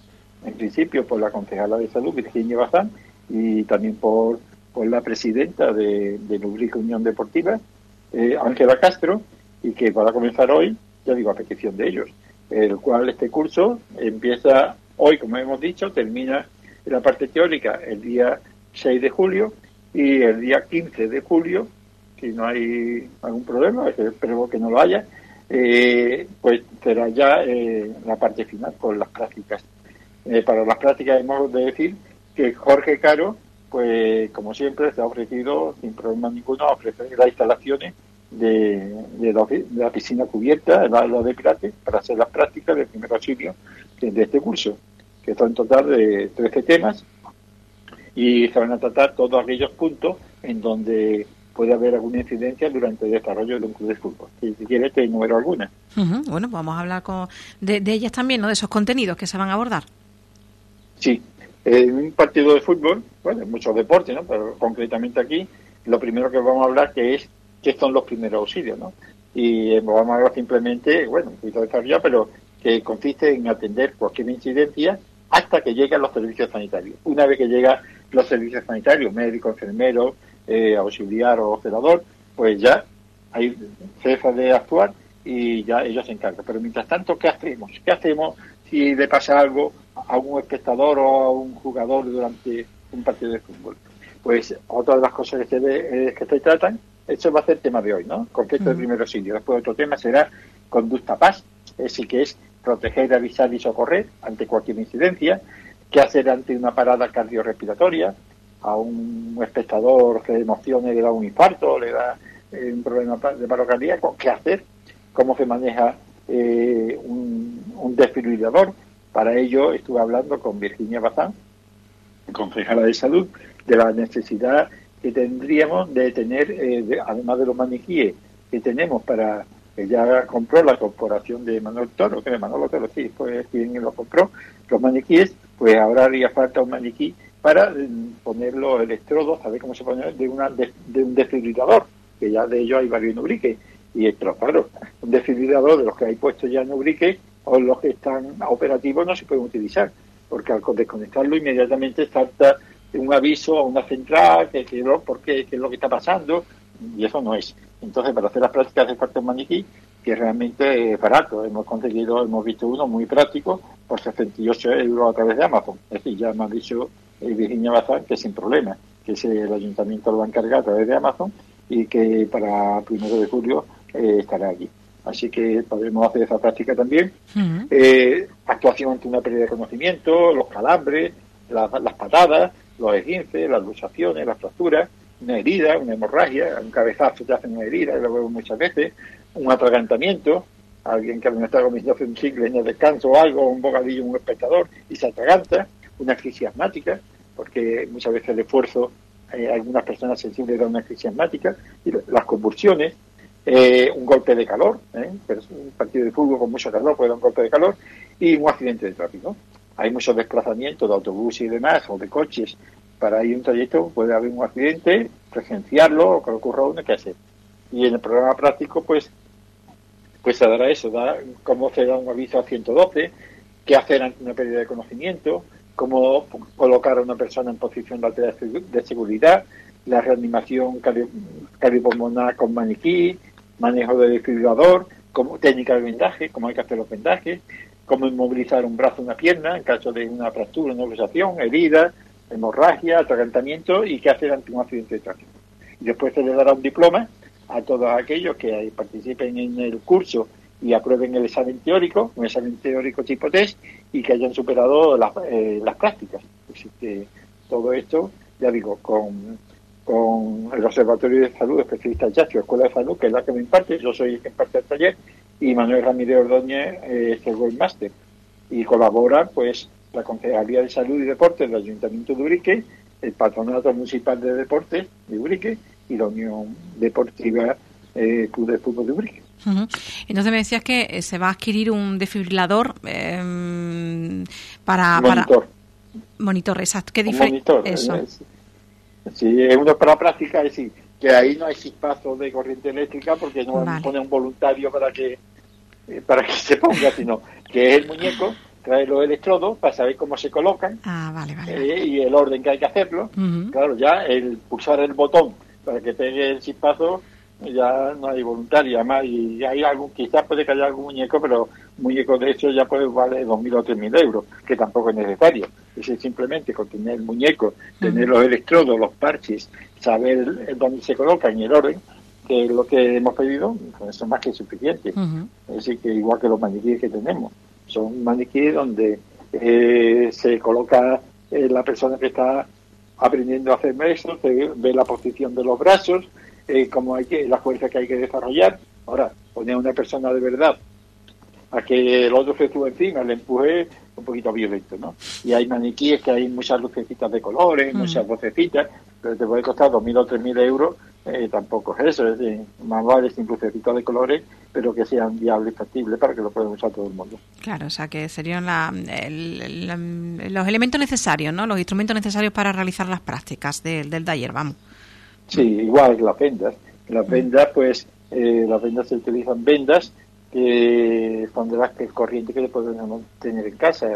S2: en principio, por la concejala de salud, Virginia Bazán, y también por con la presidenta de, de Unión Deportiva, eh, Ángela Castro, y que va a comenzar hoy, ya digo, a petición de ellos, el cual este curso empieza hoy, como hemos dicho, termina la parte teórica el día 6 de julio y el día 15 de julio, si no hay algún problema, espero que no lo haya, eh, pues será ya eh, la parte final con las prácticas. para las prácticas hemos de decir que Jorge Caro pues como siempre se ha ofrecido sin problema ninguno ofrecer las instalaciones de, la, piscina cubierta, el área de pilates, para hacer las prácticas de primer auxilio de este curso, que son en total de 13 temas y se van a tratar todos aquellos puntos en donde puede haber alguna incidencia durante el desarrollo de un club de fútbol. Si, si quieres, te enumero algunas.
S1: Bueno, vamos a hablar con, de, de ellas también, ¿no? De esos contenidos que se van a abordar.
S2: Sí, en un partido de fútbol, bueno, muchos deportes, ¿no? Pero concretamente aquí, lo primero que vamos a hablar que es qué son los primeros auxilios, ¿no? Y eh, vamos a hablar simplemente, bueno, un poquito desarrollado, pero que consiste en atender cualquier incidencia hasta que lleguen los servicios sanitarios. Una vez que llegan los servicios sanitarios, médico, enfermero, eh, auxiliar o operador, pues ya hay cefa de actuar y ya ellos se encargan. Pero mientras tanto, ¿qué hacemos? ¿Qué hacemos si le pasa algo a un espectador o a un jugador durante un partido de fútbol. Pues otra de las cosas que se, ve, eh, que se tratan, eso va a ser el tema de hoy, ¿no? Conflicto de primer auxilio. Después otro tema será conducta paz, es decir, que es proteger, avisar y socorrer ante cualquier incidencia, qué hacer ante una parada cardiorrespiratoria, a un espectador que emocione le da un infarto, le da eh, un problema de paro cardíaco, qué hacer, cómo se maneja eh, un, un desfibrilador, para ello estuve hablando con Virginia Bazán, concejala de salud, de la necesidad que tendríamos de tener, eh, además de los maniquíes que tenemos para Ella compró la corporación de Manuel Toro, que de Manuel Toro, sí, pues quien lo compró, los maniquíes, pues ahora haría falta un maniquí para mm, poner los electrodos, a ver cómo se pone, de, una, de, un desfibrilador, que ya de ellos hay varios en Ubrique. Y esto, claro, un desfibrilador de los que hay puestos ya en Ubrique o los que están operativos no se pueden utilizar, porque al desconectarlo inmediatamente salta un aviso a una central, que, que, qué, qué es lo que está pasando, y eso no es. Entonces, para hacer las prácticas de falta un maniquí, que realmente es barato, hemos conseguido, hemos visto uno muy práctico por 68 euros a través de Amazon. Es decir, ya me ha dicho eh, Virginia Bazán que sin problema, que el ayuntamiento lo va a encargar a través de Amazon y que para primero de julio eh, estará allí. Así que podemos hacer esa práctica también. Eh, actuación ante una pérdida de conocimiento, los calambres, las patadas, los esguinces, las luxaciones, las fracturas, una herida, una hemorragia, un cabezazo te hace una herida, lo veo muchas veces, un atragantamiento, alguien que no está comiendo un chicle en el descanso o algo, un bocadillo, un espectador, y se atraganta, una crisis asmática, porque muchas veces el esfuerzo, eh, algunas personas sensibles dan una crisis asmática, las convulsiones, eh, un golpe de calor, ¿eh? un partido de fútbol con mucho calor puede dar un golpe de calor, y un accidente de tráfico hay muchos desplazamientos de autobús y demás, o de coches, para ir un trayecto puede haber un accidente, presenciarlo, o que ocurra uno, ¿qué hacer? Y en el programa práctico, pues, pues se dará eso, da, cómo se da un aviso a 112, qué hacer ante una pérdida de conocimiento, cómo colocar a una persona en posición de, de seguridad, la reanimación cardiopulmonar con maniquí, manejo de desfibrilador, como técnica de vendaje, cómo hay que hacer los vendajes, cómo inmovilizar un brazo una pierna en caso de una fractura, una luxación, herida, hemorragia, atragantamiento y qué hacer ante un accidente de tráfico. Y después se le dará un diploma a todos aquellos que participen en el curso y aprueben el examen teórico, un examen teórico tipo test, y que hayan superado las, eh, las prácticas. Que todo esto, ya digo, con, con el Observatorio de Salud Especialista Yachio, Escuela de Salud, que es la que me imparte, yo soy el que imparte el taller, y Manuel Ramírez Ordóñez eh, es el máster y colabora pues la Concejalía de Salud y Deportes del Ayuntamiento de Urique, el Patronato Municipal de Deportes de Urique y la Unión Deportiva eh, Club de Fútbol de Urique.
S1: Entonces me decías que eh, se va a adquirir un desfibrilador eh, para...
S2: Monitor.
S1: Monitor, exacto. ¿Qué
S2: monitor. Eso. Es, sí, es uno para la práctica, es decir, que ahí no hay chispazos de corriente eléctrica porque no pone un voluntario para que eh, para que (laughs) se ponga, sino que es el muñeco, trae los electrodos para saber cómo se colocan
S1: ah,
S2: eh, y el orden que hay que hacerlo. Claro, ya el pulsar el botón para que pegue el chispazo ya no hay voluntario, además, y hay algún, quizás puede que haya algún muñeco, pero muñeco de hecho ya puede valer 2.000 o 3.000 euros, que tampoco es necesario. Es simplemente con tener el muñeco, tener los electrodos, los parches, saber dónde se coloca en el orden, que es lo que hemos pedido, eso es más que suficiente. Es decir, que igual que los maniquíes que tenemos, son maniquíes donde eh, se coloca eh, la persona que está aprendiendo a hacer eso, se ve la posición de los brazos, eh, como hay que, la fuerza que hay que desarrollar. Ahora, poner a una persona de verdad a que el otro se sube encima, le empuje un poquito violento, ¿no? Y hay maniquíes que hay muchas lucecitas de colores, mm. muchas vocecitas, pero te puede costar 2.000 o 3.000 euros, eh, tampoco es eso, es decir, más vale sin lucecitas de colores, pero que sean viables y factibles para que lo pueda usar todo el mundo.
S1: Claro, o sea, que serían los elementos necesarios, ¿no? Los instrumentos necesarios para realizar las prácticas del taller, vamos.
S2: Sí, igual que las vendas. Las vendas, pues, eh, las vendas se utilizan vendas que son de las que corriente que le podemos tener en casa,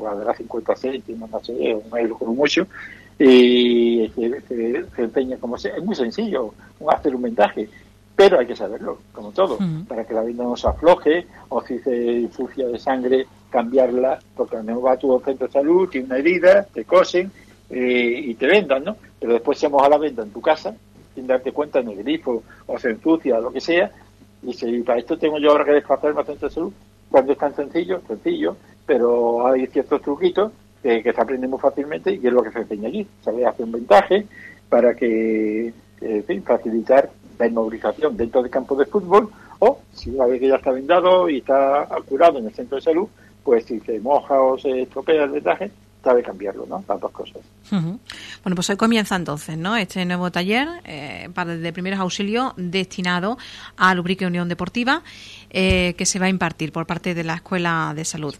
S2: valdrá 50 céntimos, no sé, un euro como mucho, y se, empeña como sea. Es muy sencillo hacer un vendaje, pero hay que saberlo, como todo, para que la venda no se afloje, o si se infugia de sangre, cambiarla, porque a va a tu centro de salud, tiene una herida, te cosen eh, y te vendan, ¿no? Pero después se moja la venda en tu casa, sin darte cuenta en el grifo, o se ensucia, lo que sea, y si para esto tengo yo ahora que desplazarme al centro de salud, cuando es tan sencillo, sencillo, pero hay ciertos truquitos que, se aprenden muy fácilmente y es lo que se enseña allí. Saber hacer un ventaje para que, eh, facilitar la inmovilización dentro del campo de fútbol o si una vez que ya está vendado y está curado en el centro de salud, pues si se moja o se estropea el vendaje, sabe cambiarlo, ¿no? Las dos cosas.
S1: Bueno, pues hoy comienza entonces, ¿no? Este nuevo taller eh, para de primeros auxilios destinado a Lubrique Unión Deportiva eh, que se va a impartir por parte de la Escuela de Salud.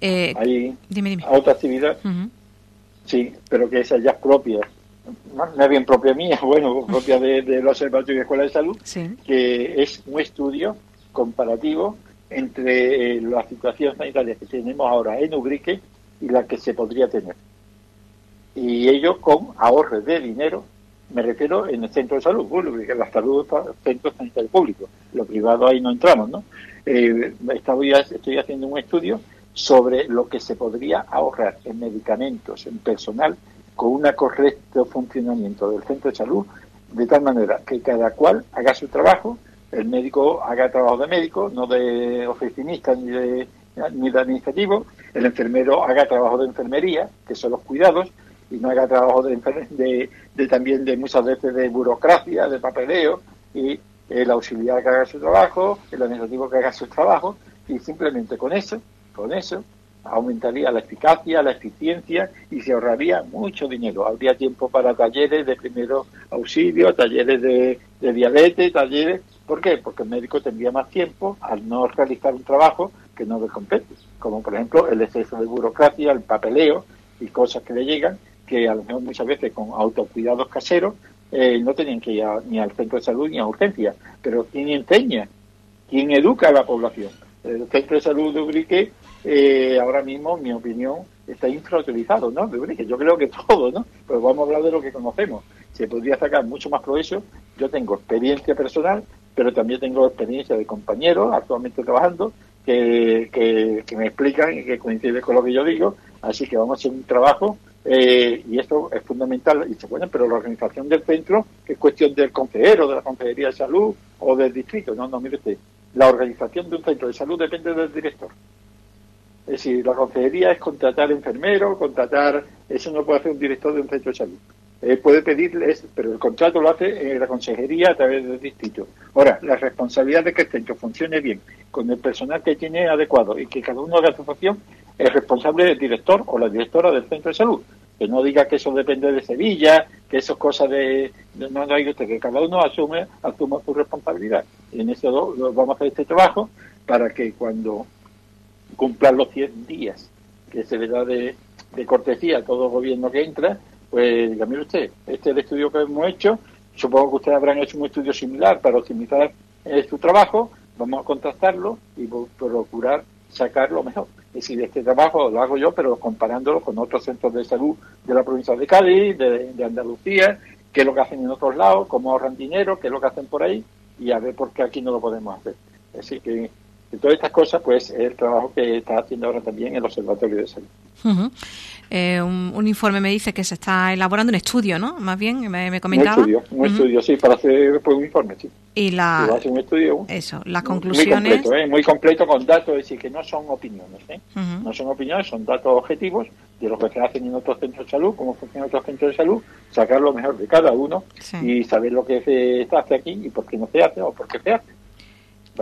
S2: Eh, Hay dime, dime. otra actividad, sí, pero que esa ya es propia, no es bien propia mía, (laughs) bueno, propia de, del Observatorio de Escuela de Salud, que es un estudio comparativo entre la situación sanitaria que tenemos ahora en Ubrique y la que se podría tener. Y ello con ahorros de dinero, me refiero en el centro de salud público, la salud centro sanitario público, lo privado ahí no entramos, ¿no? Eh, estoy, estoy haciendo un estudio sobre lo que se podría ahorrar en medicamentos, en personal, con un correcto funcionamiento del centro de salud, de tal manera que cada cual haga su trabajo, el médico haga trabajo de médico, no de oficinista ni de, ni de administrativo, el enfermero haga trabajo de enfermería, que son los cuidados, y no haga trabajo de, de, también de muchas veces de burocracia, de papeleo, y el auxiliar que haga su trabajo, el administrativo que haga su trabajo, y simplemente con eso, con eso, aumentaría la eficacia, la eficiencia y se ahorraría mucho dinero. Habría tiempo para talleres de primero auxilio, talleres de, de diabetes, talleres... ¿Por qué? Porque el médico tendría más tiempo al no realizar un trabajo que no le compete, como por ejemplo el exceso de burocracia, el papeleo y cosas que le llegan, que a lo mejor muchas veces con autocuidados caseros eh, no tenían que ir ni al centro de salud ni a urgencia. Pero ¿quién enseña? ¿Quién educa a la población? El centro de salud de Ubrique, eh, ahora mismo, en mi opinión, está infrautilizado, ¿no? De Ubrique, yo creo que (laughs) todo, ¿no? Pero vamos a hablar de lo que conocemos. Se podría sacar mucho más progreso. Yo tengo experiencia personal, pero también tengo experiencia de compañeros actualmente trabajando que, que, me explican y que coincide con lo que yo digo. Así que vamos a hacer un trabajo eh, y esto es fundamental. Y se bueno, pero la organización del centro es cuestión del consejero, de la Consejería de Salud o del distrito. No, no, mire usted, la organización de un centro de salud depende del director. Es decir, la consejería es contratar enfermeros, contratar, eso no puede hacer un director de un centro de salud. Eh, puede pedirles, pero el contrato lo hace la consejería a través del distrito. Ahora, la responsabilidad de que el centro funcione bien, con el personal que tiene adecuado y que cada uno haga su función, es responsable del director o la directora del centro de salud. Que no diga que eso depende de Sevilla, que eso es cosa de... No, no hay usted, que cada uno asume, asuma su responsabilidad. Y en eso vamos a hacer este trabajo para que cuando cumplan los 100 días que se le da de, de cortesía a todo gobierno que entra, pues dígame usted, este es el estudio que hemos hecho, supongo que ustedes habrán hecho un estudio similar para optimizar eh, su trabajo, vamos a contrastarlo y procurar sacar lo mejor. Es decir, este trabajo lo hago yo, pero comparándolo con otros centros de salud de la provincia de Cádiz, de, Andalucía, qué es lo que hacen en otros lados, cómo ahorran dinero, qué es lo que hacen por ahí, y a ver por qué aquí no lo podemos hacer. Así que, de todas estas cosas, pues es el trabajo que está haciendo ahora también el Observatorio de Salud.
S1: Eh, un, informe me dice que se está elaborando un estudio, ¿no? Más bien, me, comentaba.
S2: Un estudio, un estudio, sí, para hacer pues, un informe, sí.
S1: Y la...
S2: un estudio.
S1: Eso, las conclusiones...
S2: Muy completo, ¿eh? muy completo con datos, es decir, que no son opiniones, ¿eh? No son opiniones, son datos objetivos de lo que se hace en otros centros de salud, cómo funcionan otros centros de salud, sacar lo mejor de cada uno y saber lo que se hace aquí y por qué no se hace o por qué se hace.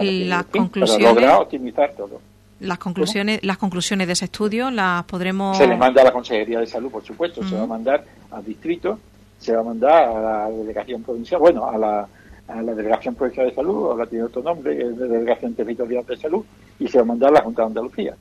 S1: Y las conclusiones... Para
S2: lograr optimizar todo.
S1: Las conclusiones, las conclusiones de ese estudio las podremos.
S2: Se le manda a la Consejería de Salud, por supuesto, se va a mandar al distrito, se va a mandar a la delegación provincial, bueno, a la, a la delegación provincial de salud, o la tiene otro nombre, es de delegación territorial de salud, y se va a mandar a la Junta de Andalucía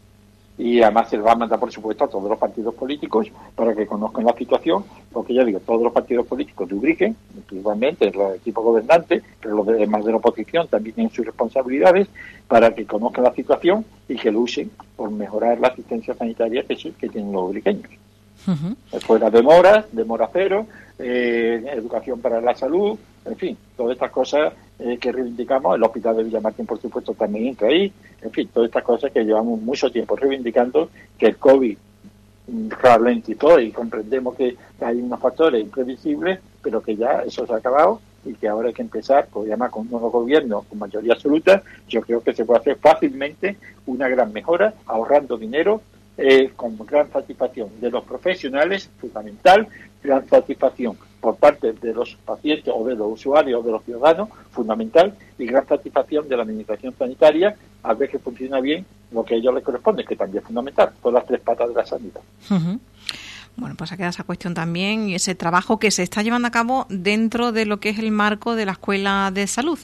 S2: y además se va a mandar, por supuesto, a todos los partidos políticos para que conozcan la situación, porque ya digo, todos los partidos políticos de Ubrique, igualmente los equipos gobernantes, pero los demás de la oposición también tienen sus responsabilidades para que conozcan la situación y que luchen por mejorar la asistencia sanitaria que, que tienen los ubriqueños. Fuera demoras, demora cero, eh, educación para la salud, en fin, todas estas cosas eh, que reivindicamos, el hospital de Villamartín por supuesto también entra ahí, en fin, todas estas cosas que llevamos mucho tiempo reivindicando, que el COVID ralentizó y comprendemos que hay unos factores imprevisibles, pero que ya eso se ha acabado y que ahora hay que empezar, pues además con un nuevo gobierno con mayoría absoluta, yo creo que se puede hacer fácilmente una gran mejora, ahorrando dinero, eh, con gran satisfacción de los profesionales, fundamental, gran satisfacción por parte de los pacientes o de los usuarios o de los ciudadanos, fundamental, y gran satisfacción de la administración sanitaria al ver que funciona bien lo que a ellos les corresponde, que también es fundamental, todas las tres patas de la sanidad.
S1: Bueno, pues ha quedado esa cuestión también y ese trabajo que se está llevando a cabo dentro de lo que es el marco de la Escuela de Salud.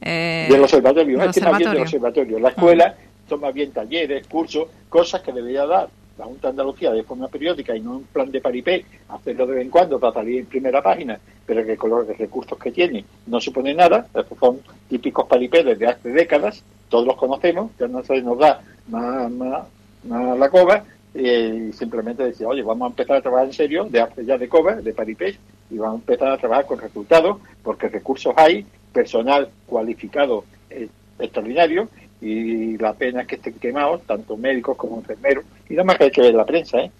S2: Eh, del observatorio, es observatorio. observatorio. La escuela toma bien talleres, cursos, cosas que debería dar la Junta de Andalucía de forma periódica y no un plan de paripé, hacerlo de vez en cuando para salir en primera página, pero que con los recursos que tiene no supone nada, estos son típicos paripés de hace décadas, todos los conocemos, ya no se nos da más, más, la coba, y simplemente decir, oye, vamos a empezar a trabajar en serio, de hace ya de coba, de paripé, y vamos a empezar a trabajar con resultados, porque recursos hay, personal cualificado eh, extraordinario, y la pena es que estén quemados, tanto médicos como enfermeros, y nada más que hay que ver la prensa, ¿eh?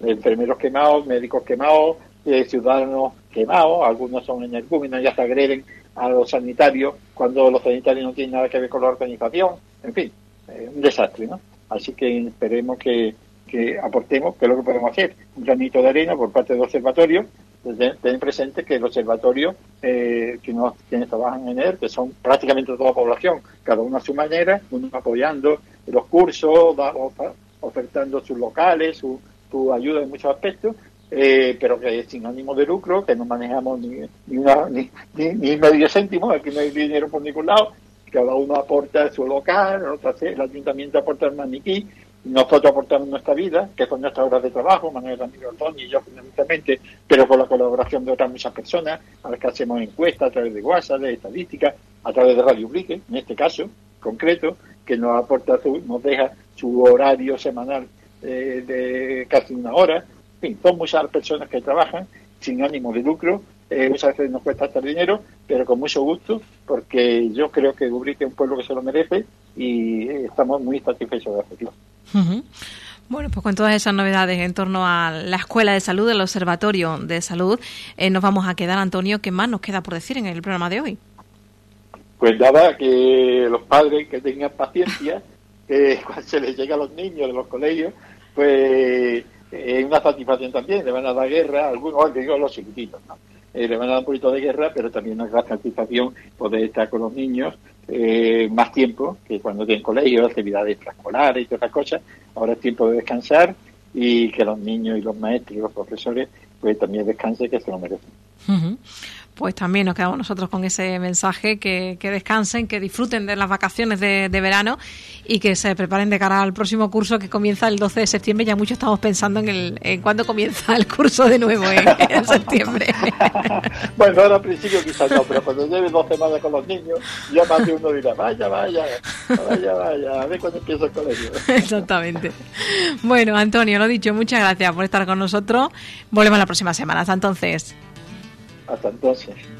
S2: enfermeros quemados, médicos quemados, eh, ciudadanos quemados, algunos son energúmenos y hasta agreden a los sanitarios cuando los sanitarios no tienen nada que ver con la organización, en fin, un desastre, ¿no? Así que esperemos que, que aportemos, que es lo que podemos hacer, un granito de arena por parte del observatorio, ten presente que el observatorio, eh, que no, quienes trabajan en él, que son prácticamente toda la población, cada uno a su manera, uno apoyando los cursos, ofertando sus locales, su, ayuda en muchos aspectos, eh, pero que es sin ánimo de lucro, que no manejamos ni, ni, una, ni, ni, medio céntimo, aquí no hay dinero por ningún lado, cada uno aporta su local, el ayuntamiento aporta el maniquí, nosotros aportamos nuestra vida, que son nuestras horas de trabajo, Manuel Ramiro Antonio y yo fundamentalmente, pero con la colaboración de otras muchas personas, a las que hacemos encuestas a través de WhatsApp, de estadísticas, a través de Radio Ubrique, en este caso concreto, que nos aporta, nos deja su horario semanal eh, de casi una hora. En fin, son muchas personas que trabajan sin ánimo de lucro. Eh, muchas veces nos cuesta hasta dinero, pero con mucho gusto, porque yo creo que Ubrique es un pueblo que se lo merece y estamos muy satisfechos de hacerlo.
S1: Bueno, pues con todas esas novedades en torno a la Escuela de Salud, el Observatorio de Salud, eh, nos vamos a quedar, Antonio. ¿Qué más nos queda por decir en el programa de hoy?
S2: Pues nada, que los padres que tengan paciencia, (laughs) que cuando se les llega a los niños de los colegios, pues es una satisfacción también, le van a dar guerra, algunos, digo los chiquititos, ¿no? Eh, le van a dar un poquito de guerra, pero también una gran satisfacción poder estar con los niños eh, más tiempo que cuando tienen colegio, actividades extraescolares y todas esas cosas. Ahora es tiempo de descansar y que los niños y los maestros y los profesores pues también descansen que se lo merecen
S1: pues también nos quedamos nosotros con ese mensaje, que, descansen, que disfruten de las vacaciones de, verano y que se preparen de cara al próximo curso que comienza el 12 de septiembre. Ya muchos estamos pensando en, el, en cuándo comienza el curso de nuevo, (laughs) en, septiembre. (laughs)
S2: bueno, ahora al principio quizás no, pero cuando lleve dos semanas con los niños, ya más de uno dirá, vaya, vaya, vaya, vaya, a ver cuándo empieza el colegio. (laughs)
S1: Exactamente. Bueno, Antonio, lo dicho, muchas gracias por estar con nosotros. Volvemos la próxima semana. Hasta entonces.
S2: Hasta entonces.